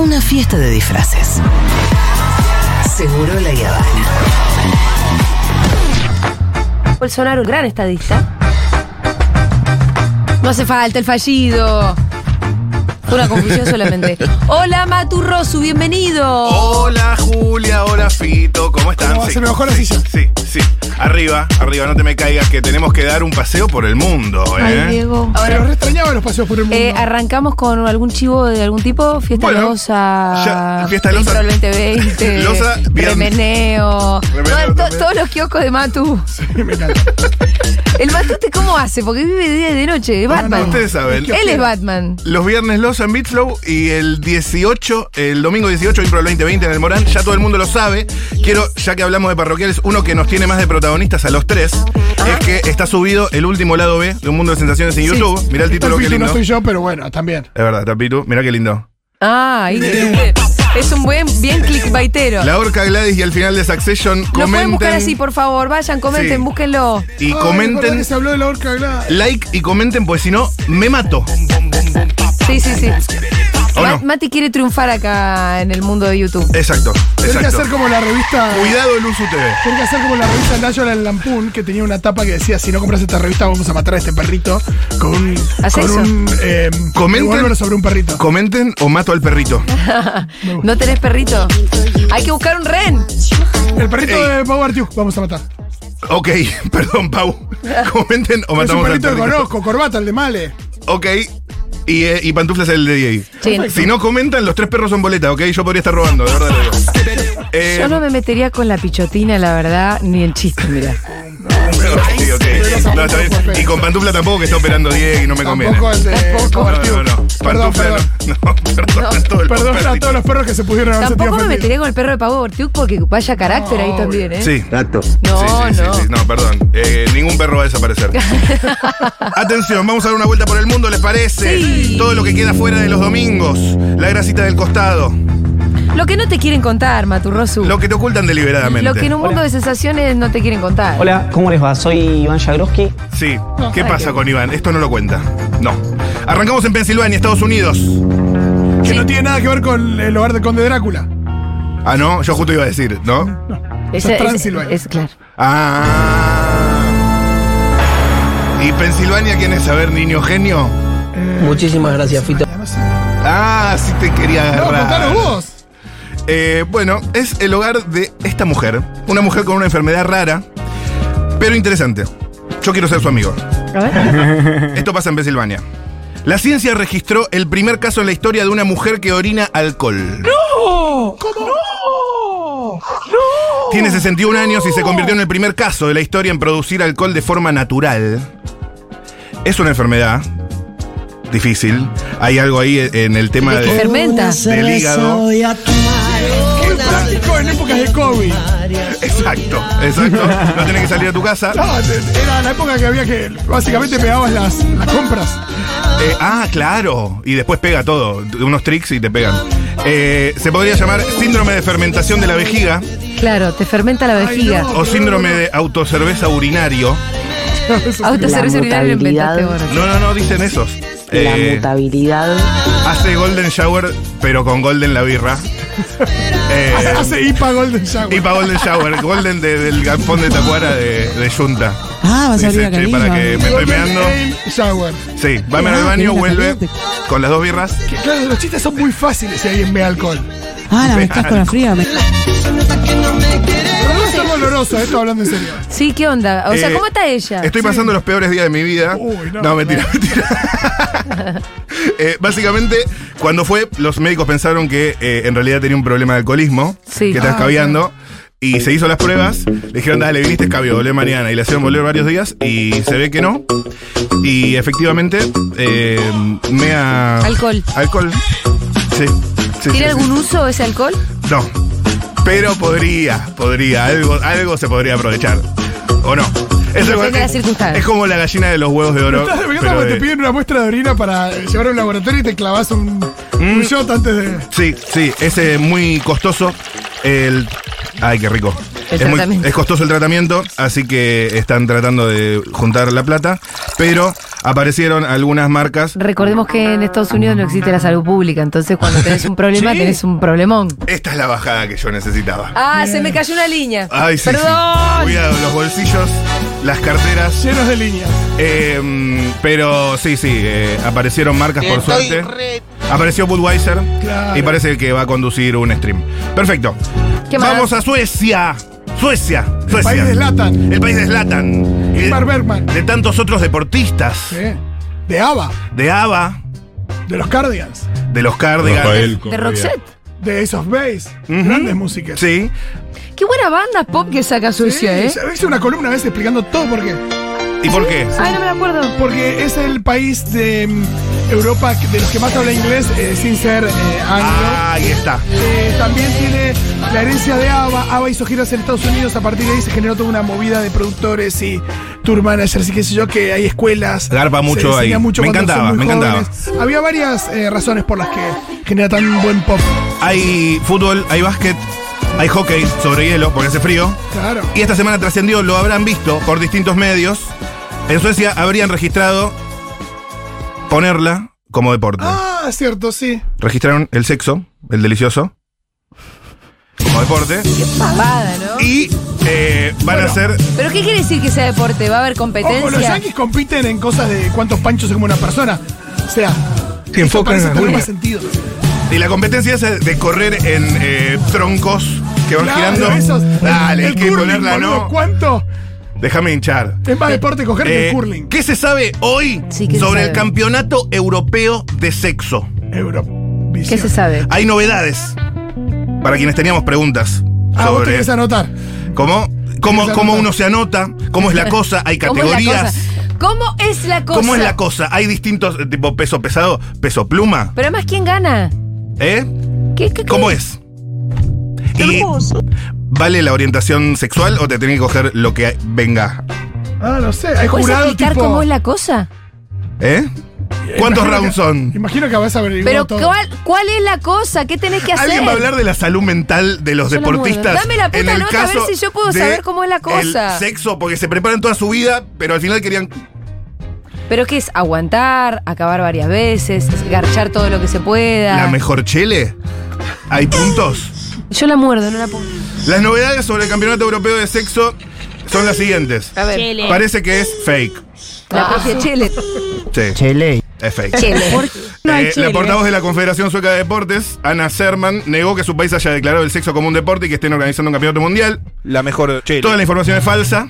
una fiesta de disfraces. Seguro la Habana. Bolsonaro, un gran estadista. No hace falta el fallido. Una confusión solamente. Hola, Maturrosu, bienvenido. Hola Julia, hola Fito, ¿cómo están? ¿Cómo? ¿Se me bajó la sí, silla? Sí, sí. Arriba, arriba, no te me caigas, que tenemos que dar un paseo por el mundo, Ay, ¿eh? Diego. Pero re extrañaba los paseos por el mundo. Eh, arrancamos con algún chivo de algún tipo, fiesta Bueno, losa, ya, fiesta losa. Intro 2020, Losa, bien. remeneo, todo- todos los kioscos de Matu. Me encanta. ¿El Matute cómo hace? Porque vive de día y de noche, es Batman. Ustedes saben. Él es Batman. Los viernes Losa en Beatslow y el 18, el domingo 18, Impro 2020 en el Morán. Ya todo el mundo lo sabe. Quiero, ya que hablamos de parroquiales, uno que nos tiene más de protagonistas a los tres es que está subido el último lado B de Un Mundo de Sensaciones en YouTube. Mirá el título, qué no lindo. estoy yo, pero bueno, también. Es verdad, Tapitu. Mirá qué lindo. Ah, ahí es un buen, bien clickbaitero. La Orca Gladys y al final de Succession Lo pueden buscar comenten así, por favor. Vayan, comenten, Sí. búsquenlo. y Ay, comenten. ¿verdad que se habló de la orca Gladys? like y comenten, pues si no, me mato. Sí, sí, sí. ¿O Ma- no? Mati quiere triunfar acá en el mundo de YouTube. Exacto, Tiene que exacto. hacer como la revista. Cuidado el Usu TV. Tiene que hacer como la revista National Lampoon, que tenía una tapa que decía: si no compras esta revista, vamos a matar a este perrito. Con un. ¿Haz con eso? un. Eh, Comenten. sobre un perrito. Comenten o mato al perrito. ¿No tenés perrito? Hay que buscar un ren. El perrito Ey. de Pau Artiuk, vamos a matar. Ok, perdón, Pau. Comenten o es un matamos al perrito que perrito. conozco, corbata, el de Male. Ok. Y, eh, y pantuflas el de. Sí. Si no comentan, los tres perros son boleta, ok. Yo podría estar robando, de verdad. Eh, Yo no me metería con la pichotina, la verdad, ni en chiste, mira. ok. No, está bien. Y con pantufla tampoco que está operando Diego y no me conviene. Tampoco el de No, Artiuk. no, no. Perdón, Pantufla perdón. no. No, perdón. a todos los Perdón a perritos. todos los perros que se pudieron haber sentido Tampoco me ofendidos. metería con el perro de Pavo Ortiuk porque vaya carácter ahí No, también, ¿eh? Sí. Gato. No, sí, sí, sí, no. sí. No, perdón. Eh, ningún perro va a desaparecer. Atención, vamos a dar una vuelta por el mundo, ¿les parece? Sí. Todo lo que queda fuera de los domingos. La grasita del costado. Lo que no te quieren contar, Maturrosu. Lo que te ocultan deliberadamente. Lo que en un mundo de sensaciones no te quieren contar. Hola, ¿cómo les va? Soy Iván Jagroski. Sí. ¿Qué pasa qué- con Iván? Esto no lo cuenta. No. Arrancamos en Pensilvania, Estados Unidos. Que no tiene nada que ver con el hogar de Conde Drácula. Ah, no, yo justo iba a decir, ¿no? Ese- es es, Transilvania. es claro. Ah. ¿Y Pensilvania quién es? A ver, niño genio. Muchísimas gracias, Fito. No. Ah, sí te quería No, agarrar. contanos vos. Eh, bueno, es el hogar de esta mujer. Una mujer con una enfermedad rara, pero interesante. Yo quiero ser su amigo. A ver. Esto pasa en Pensilvania. La ciencia registró el primer caso en la historia de una mujer que orina alcohol. ¡No! ¿Cómo? ¡No! Tiene 61 años y se convirtió en el primer caso de la historia en producir alcohol de forma natural. Es una enfermedad difícil. Hay algo ahí en el tema Que de, fermenta. del hígado. Qué práctico en épocas de COVID. Exacto, exacto. No tenés que salir a tu casa. No, era la época que había que básicamente pegabas las, las compras. Eh, ah, claro. Y después pega todo. Unos tricks y te pegan. Eh, se podría llamar síndrome de fermentación de la vejiga Claro, te fermenta la vejiga. no. o síndrome de autocerveza urinario. Autoservicio La urinario inventaste vos. No, no, no, dicen esos. La Eh, mutabilidad. hace Golden Shower, pero con Golden la birra. Eh, Hace IPA Golden Shower. para Golden Shower, Golden de- del galpón de Tacuara de, de Junta. Ah, vas a Dice, abrir "Che, acá para que me estoy meando. Shower. Sí, va a al Ah, baño, vuelve con las dos birras. Que, claro, los chistes son muy fáciles si alguien ve alcohol. Ah, la mezclas con la fría. me- Doloroso, esto hablando en serio. Sí, ¿qué onda? O sea, Eh, ¿cómo está ella? Estoy pasando los peores días de mi vida. Uy, no, no, mentira, mentira. Eh, básicamente, cuando fue, los médicos pensaron que eh, en realidad tenía un problema de alcoholismo, Sí. que está Ah, escabeando. Y se hizo las pruebas, le dijeron, dale, viniste escabio, volvé mañana. Y le hicieron volver varios días y se ve que no. Y efectivamente, eh, mea. Alcohol. Alcohol. Sí. sí, ¿Tiene sí, algún sí. uso ese alcohol? No. Pero podría, podría, algo, algo se podría aprovechar. ¿O no? Es, Depende de las circunstancias. es como la gallina de los huevos de oro. Estás de pero cuando de- te piden una muestra de orina para llevar a un laboratorio y te clavas un, Mm. un shot antes de. Sí, sí, es eh, muy costoso el... Ay, qué rico. El es, muy- tratamiento. es costoso el tratamiento, así que están tratando de juntar la plata, pero aparecieron algunas marcas. Recordemos que en Estados Unidos no existe la salud pública, entonces cuando tenés un problema, Sí. tenés un problemón. Esta es la bajada que yo necesitaba. Ah, se me cayó una línea. Ay, sí, sí. Perdón. Cuidado, los bolsillos, las carteras. Llenos de líneas. Eh, mm, pero sí, sí, eh, aparecieron marcas por suerte. Apareció Budweiser Claro. y parece que va a conducir un stream. Perfecto. ¿Qué más? Vamos a Suecia. Suecia. Suecia. país de Zlatan. El país de Zlatan. Ingmar Bergman. De tantos otros deportistas. Sí. De ABBA. De ABBA, De los Cardigans. de los Cardigans. De Roxette. De Ace of Base. Ujú. Grandes músicas. Sí. Qué buena banda pop que saca Suecia, ¿eh? Hice una columna a veces explicando todo por qué. ¿Y por qué? Ay, no me acuerdo. Porque es el país de mm, Europa de los que más habla inglés eh, sin ser eh, anglo. Ah, ahí está. Eh, también tiene la herencia de ABBA. ABBA hizo giras en Estados Unidos. A partir de ahí se generó toda una movida de productores y tour managers y qué sé yo, que hay escuelas. Garpa mucho ahí. mucho Me encantaba, me encantaba. jóvenes. Había varias eh, razones por las que genera tan buen pop. Hay fútbol, hay básquet, hay hockey sobre hielo porque hace frío. Claro. Y esta semana trascendió, lo habrán visto por distintos medios. En Suecia habrían registrado ponerla como deporte. Ah, cierto, sí. Registraron el sexo, el delicioso, como deporte. Pavada, ¿no? Y eh, van a ser. ¿Pero qué quiere decir que sea deporte? ¿Va a haber Ojo, los competencia? yankees compiten en cosas de cuántos panchos se come una persona. O sea, Se enfocan en parece la tener más sentido. Y la competencia es de correr en eh, troncos que van Claro, girando. esos- Dale, hay el que curling, ponerla, boludo, ¿no? ¿Cuánto? Déjame hinchar. Es más deporte coger que Eh, el curling. ¿Qué se sabe hoy Sí, ¿qué se sobre el sabe? campeonato europeo de sexo? Eurovisión. ¿Qué se sabe? Hay novedades. Para quienes teníamos preguntas Ah, vos sobre tenés que anotar. cómo, cómo, cómo uno se anota, cómo es la cosa, hay ¿Cómo es la categorías. cosa? ¿Cómo es la cosa? ¿Cómo es la cosa? Hay distintos, eh, tipo peso pesado, peso pluma. Pero además, ¿quién gana? ¿Eh? ¿Qué, qué, ¿Cómo qué? es? Y, ¿Vale la orientación sexual o te tenés que coger lo que venga? Ah, no sé. Hay ¿Puedes jurado explicar tipo. cómo es la cosa? ¿Eh? ¿Cuántos Imagino rounds que- son? Imagino que vas a averiguar Pero todo. ¿cuál, ¿cuál es la cosa? ¿Qué tenés que hacer? ¿Alguien va a hablar de la salud mental de los Yo deportistas? Dame la puta en el nota, a ver caso si yo puedo de saber cómo es la cosa. El sexo, porque se preparan toda su vida, pero al final querían. ¿Pero qué es? ¿Aguantar? ¿Acabar varias veces? ¿Garchar todo lo que se pueda? ¿La mejor chele? ¿Hay puntos? Yo la muerdo, no la pongo. Las novedades sobre el Campeonato Europeo de Sexo son las siguientes. A ver. Parece que es fake. La propia Chele. Sí, Chele. es fake. Chele. No hay Eh, chile. la portavoz de la Confederación Sueca de Deportes, Ana Serman, negó que su país haya declarado el sexo como un deporte y que estén organizando un campeonato mundial. La mejor chile. Toda la información es falsa.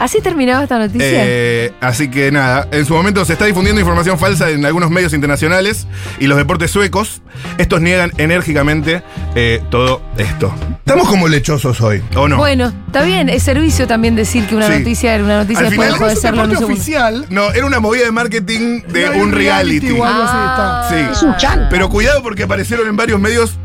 ¿Así terminaba esta noticia? Eh, así que nada, en su momento se está difundiendo información falsa en algunos medios internacionales y los deportes suecos. Estos niegan enérgicamente eh, todo esto. Estamos como lechosos hoy, ¿o no? Bueno, está bien, es servicio también decir que una Sí. noticia era una noticia Al después final de es un serlo en un oficial. No, era una movida de marketing de No un reality. o algo así, Ah. está. Sí. Pero cuidado porque aparecieron en varios medios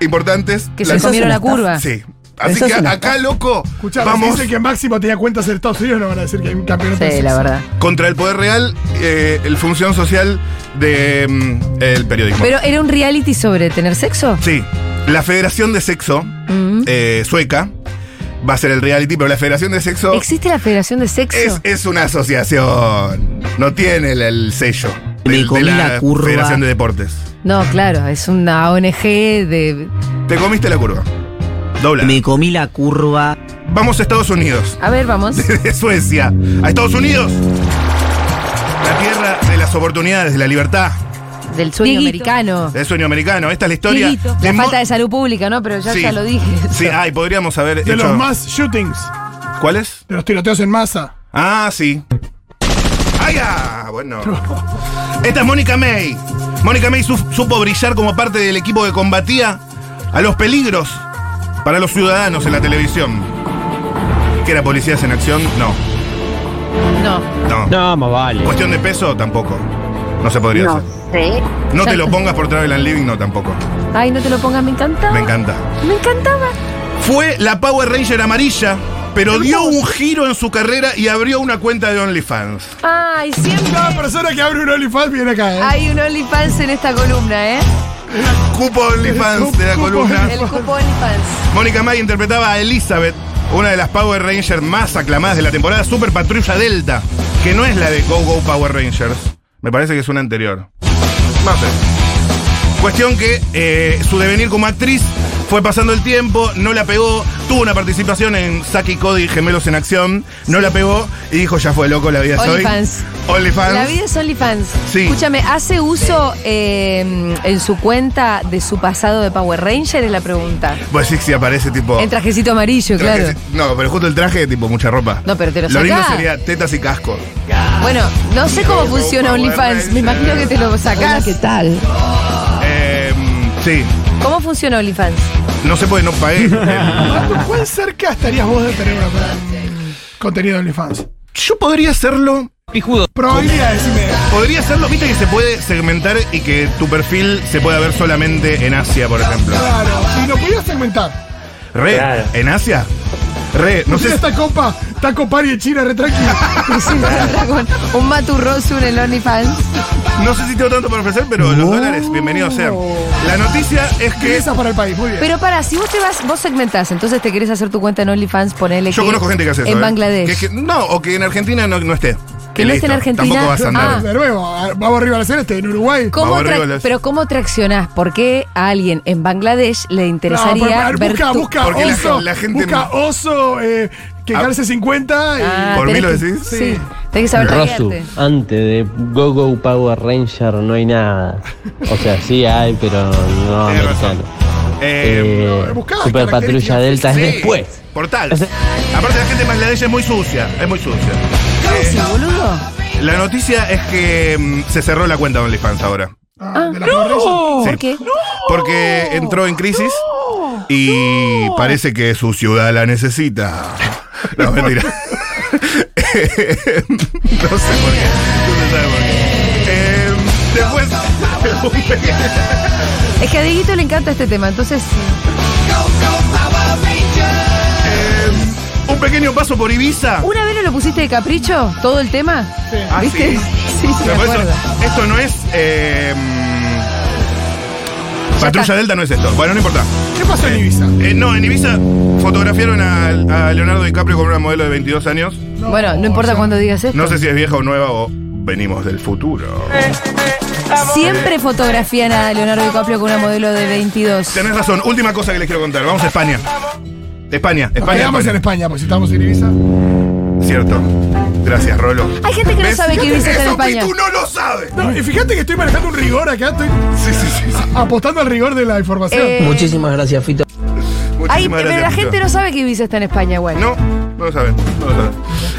importantes. Que se comieron la curva. Sí. Así Eso que acá, loco, Escuchá, vamos si dicen que Máximo tenía cuentas en Estados Unidos, no van a decir que hay un campeonato de Sí, la verdad. contra el poder real, eh, el función social del periodismo. Pero era un reality sobre tener sexo. Sí, la Federación de Sexo Mm. eh, sueca va a ser el reality, pero la Federación de Sexo ¿Existe la Federación de Sexo? es, es una asociación, no tiene el, el sello Me del- de, comí la, la curva. Federación de Deportes. No, claro, es una ONG de. Te comiste la curva. Dobla. Me comí la curva. Vamos a Estados Unidos. A ver, vamos. De Suecia a Estados Unidos. La tierra de las oportunidades, de la libertad, Del sueño Dieguito. americano. del sueño americano. Esta es la historia. Dieguito. de La mo- falta de salud pública, ¿no? Pero ya, Sí. ya lo dije. Sí, ay, podríamos haber De hecho. los más shootings, ¿Cuáles? de los tiroteos en masa. Ah, sí. ¡Ay, ah! Bueno. Esta es Mónica May. Mónica May su- supo brillar como parte del equipo que combatía a los peligros para los ciudadanos en la televisión. ¿Que era Policías en Acción? No. No. No. No, más vale. ¿Cuestión de peso? Tampoco. No se podría hacer. No te lo pongas por Travel and Living, no tampoco. Ay, no te lo pongas, me encantaba. Me encanta. Me encantaba. Fue la Power Ranger amarilla, pero dio un giro en su carrera y abrió una cuenta de OnlyFans. Ay, siempre. Cada persona que abre un OnlyFans viene acá, ¿eh? Hay un OnlyFans en esta columna, ¿eh? Cupo OnlyFans de la columna. El cupo OnlyFans. Mónica May interpretaba a Elizabeth, una de las Power Rangers más aclamadas de la temporada Super Patrulla Delta. que no es la de Go Go Power Rangers. Me parece que es una anterior. No sé. Cuestión que eh, su devenir como actriz fue pasando el tiempo, no la pegó, tuvo una participación en Saki Cody Gemelos en Acción, no la pegó y dijo, ya fue loco, la vida es hoy. OnlyFans. OnlyFans. La vida es OnlyFans. Sí. Escúchame, ¿hace uso eh, en su cuenta de su pasado de Power Ranger? Es la pregunta. Pues sí, si aparece tipo... En trajecito amarillo, claro. No, pero justo el traje, tipo mucha ropa. No, pero te lo Lo lindo sería tetas y casco. Bueno, no sé cómo funciona OnlyFans. Me imagino que te lo sacás. ¿Qué tal? Eh, sí. ¿Cómo funciona OnlyFans? No por qué no Matu, ¿Cuán cerca estarías vos de tener una, un contenido de OnlyFans? Yo podría hacerlo. Probabilidades, decime. Podría hacerlo, viste que se puede segmentar y que tu perfil se pueda ver solamente en Asia, por ejemplo. Claro. Y lo podías segmentar. Re, Claro. ¿en Asia? Re, no sé. esta copa, Taco Pari en China, re tranquilo. Un maturroso en el OnlyFans. No sé si tengo tanto para ofrecer, pero los dólares, bienvenidos sean. La noticia es que. Esa para el país, muy bien. Pero para, si vos te vas, vos segmentás, entonces te querés hacer tu cuenta en OnlyFans, ponele Yo que conozco gente que hace eso. En ¿eh? Bangladesh. Que es que- no, o que en Argentina no, no esté. Que no esté en Argentina. Tampoco vas a andar. Ah. de nuevo, vamos arriba a la celeste, en Uruguay. ¿Cómo Vamos tra- arriba las- pero ¿cómo traccionás? ¿Por qué a alguien en Bangladesh le No, interesaría pero, a ver, busca, tu- busca Porque la oso, gen- la gente busca no- oso eh, que Ah. calce 50 y... Ah, ¿Por mí lo decís? Sí. Sí. Tenés que saber Rosu, antes de Go Go Power Ranger no hay nada. O sea, sí hay, pero no americano. Eh, Eh, buscá Super Patrulla Delta es sí, después. Portal. Aparte, la gente de Bangladesh es muy sucia. Es muy sucia. ¿Qué decís, boludo? La noticia es que mm, se cerró la cuenta de OnlyFans ahora. Ah, de la Ranger. Sí. ¿Por qué? Porque entró en crisis y parece que su ciudad la necesita. No, mentira. no sé por qué. No se sabe por qué. Eh, después. Es que a Dieguito le encanta este tema, entonces. Eh, un pequeño paso por Ibiza. ¿Una vez no lo pusiste de capricho? ¿Todo el tema? Sí. Ah, ¿Viste? sí. Sí, sí, me eso, esto no es. eh, Patrulla está. Delta no es esto. Bueno, no importa. ¿Qué pasó en Ibiza? Eh, no, en Ibiza fotografiaron a, a Leonardo DiCaprio con una modelo de 22 años. Bueno, no importa cuándo digas esto. No sé si es vieja o nueva o venimos del futuro. Siempre fotografían a Leonardo DiCaprio con una modelo de 22. Tenés razón. Última cosa que les quiero contar. Vamos a España. España, Nos España. quedamos en España. Pues si estamos en Ibiza. Cierto. Gracias, Rolo. Hay gente que no sabe que Ibiza está en España. Pitu no lo sabe. No, y fíjate que estoy manejando un rigor acá, estoy Sí, sí, sí. sí. apostando al rigor de la información. Eh, Muchísimas gracias, Fito. Muchísimas pero gracias, la Pitu. gente no sabe que Ibiza está en España, güey. No, no lo saben. No lo saben.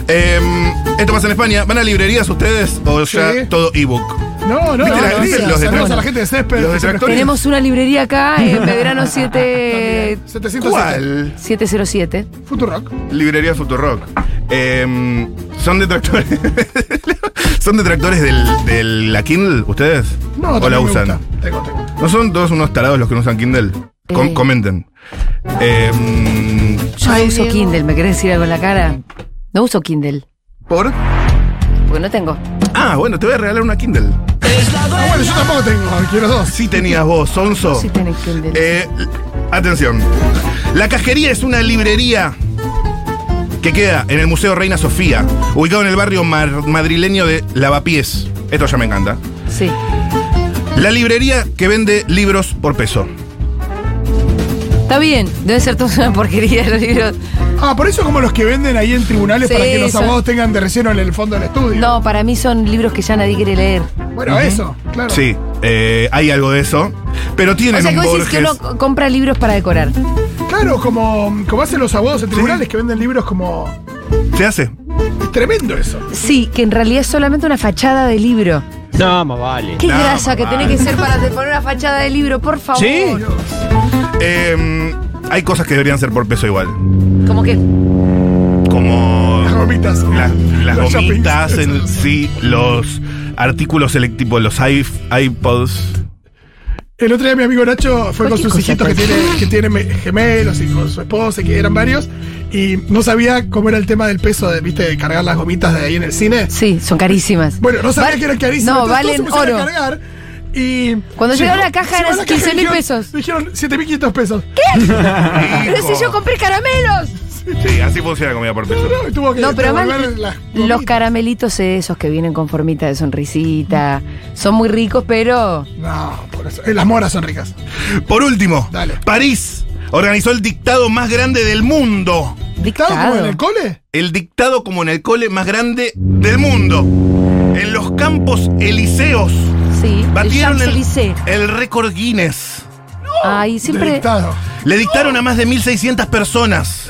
Eh, esto pasa en España. ¿Van a librerías ustedes o ya Sí. todo ebook? no, no, ¿Viste no, la- no, viste sí, los saludos detractores? a la gente de Césped. Los detractores. Tenemos una librería acá en Medrano 7... 707. ¿Cuál? 707. Futurock. Librería Futurock. Eh, ¿Son detractores? ¿Son detractores del, de la Kindle ustedes? No, ¿O la también me usan? gusta. Tengo, tengo. ¿No son todos unos tarados los que no usan Kindle? Com- Eh. Comenten. Eh, Yo no uso Kindle, ¿me querés decir algo en la cara? No uso Kindle, ¿Por? porque no tengo. Ah, bueno, te voy a regalar una Kindle. Ah, bueno, yo tampoco tengo, quiero dos. Sí tenías vos, Sonso. Sí tenés Kindle. Eh, atención. La Casquería es una librería que queda en el Museo Reina Sofía, ubicado en el barrio mar- madrileño de Lavapiés. Esto ya me encanta. Sí. La librería que vende libros por peso. Está bien, debe ser toda una porquería los libros. Ah, por eso como los que venden ahí en tribunales Sí, para que los son- abogados tengan de relleno en el fondo del estudio. No, para mí son libros que ya nadie quiere leer. Bueno, eso, claro. Sí, eh, hay algo de eso. Pero tienen O sea, que un vos decís que uno compra libros para decorar. Claro, como, como hacen los abogados en tribunales que venden libros como... Se hace. Es tremendo eso. Sí, que en realidad es solamente una fachada de libro. No, más vale. Qué No, grasa que mamá. tiene que ser para te poner una fachada de libro, por favor. Sí. Eh, hay cosas que deberían ser por peso igual. Como que. Como Las gomitas. la- las Los gomitas shoppings. en sí, los artículos selectivos, los iPods. El otro día mi amigo Nacho fue con sus hijitos que tiene, que tiene gemelos y con su esposa, que eran varios, y no sabía cómo era el tema del peso de, viste, de cargar las gomitas de ahí en el cine. Sí, son carísimas. Bueno, no sabía Val- que eran carísimas. No, entonces todos valen oro. a cargar, y Cuando llegó la caja llegó eran la 15.000 dijeron- pesos. Dijeron 7.500 pesos. Pero si yo compré caramelos. Sí, así funciona comida por peso. No, tuvo que No, pero además la los caramelitos esos que vienen con formita de sonrisita, son muy ricos, pero No, por eso. Eh, Las moras son ricas. Por último, Dale. París organizó el dictado más grande del mundo. ¿Dictado como en dictado. el cole? El dictado como en el cole más grande del mundo. En los campos elíseos Sí, el batieron el, el récord Guinness. Ay, siempre. dictado. Le dictaron a más de 1.600 personas.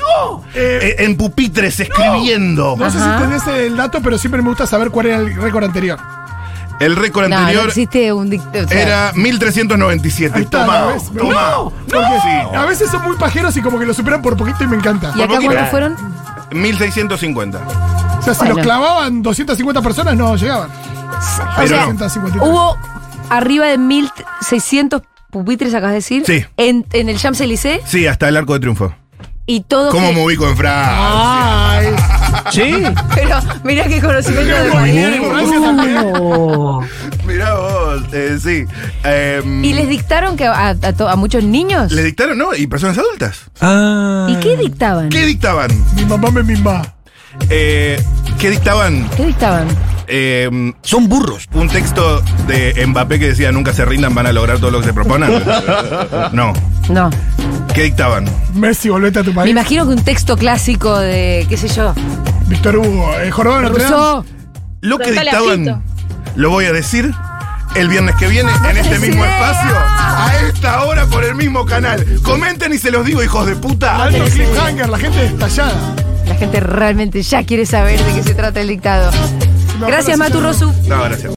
Eh, eh, en pupitres escribiendo. no sé si tenés el dato, pero siempre me gusta saber cuál era el récord anterior. El récord No, no anterior existe un dictado. era 1397. Ahí está, Toma, ¿lo ves? toma. No, porque Sí. a veces son muy pajeros y como que lo superan por poquito y me encanta. ¿Y acá cuántos fueron? 1650. O sea, si Bueno. los clavaban 250 personas, no llegaban. O sea, no. 253. hubo arriba de 1600 pupitres, acabas de decir. Sí. En, en el Champs-Élysées Sí, hasta el arco de triunfo. y todo. ¿Cómo que- me ubico en Francia? Ay, ¿Sí? Pero mira qué conocimiento de también. Mirá vos, eh, sí. Em, ¿Y les dictaron que a, a to- a muchos niños? ¿Le dictaron, no? ¿Y personas adultas? Ah. ¿Y qué dictaban? ¿Qué dictaban? Mi mamá me mima. Eh, ¿Qué dictaban? ¿Qué dictaban? Em, Son burros. Un texto de Mbappé que decía nunca se rindan, van a lograr todo lo que se proponan. No. No. ¿Qué dictaban? Messi, volvete a tu Me país. imagino que un texto clásico de, qué sé yo, Víctor Hugo, eh. Rousseau. Lo que Preguntale dictaban, lo voy a decir el viernes que viene en este mismo idea. espacio, a esta hora por el mismo canal. Comenten y se los digo, hijos de puta. Alto cliffhanger, la gente estallada. La gente realmente ya quiere saber de qué se trata el dictado. No, Gracias, Matu Rosu. No, gracias.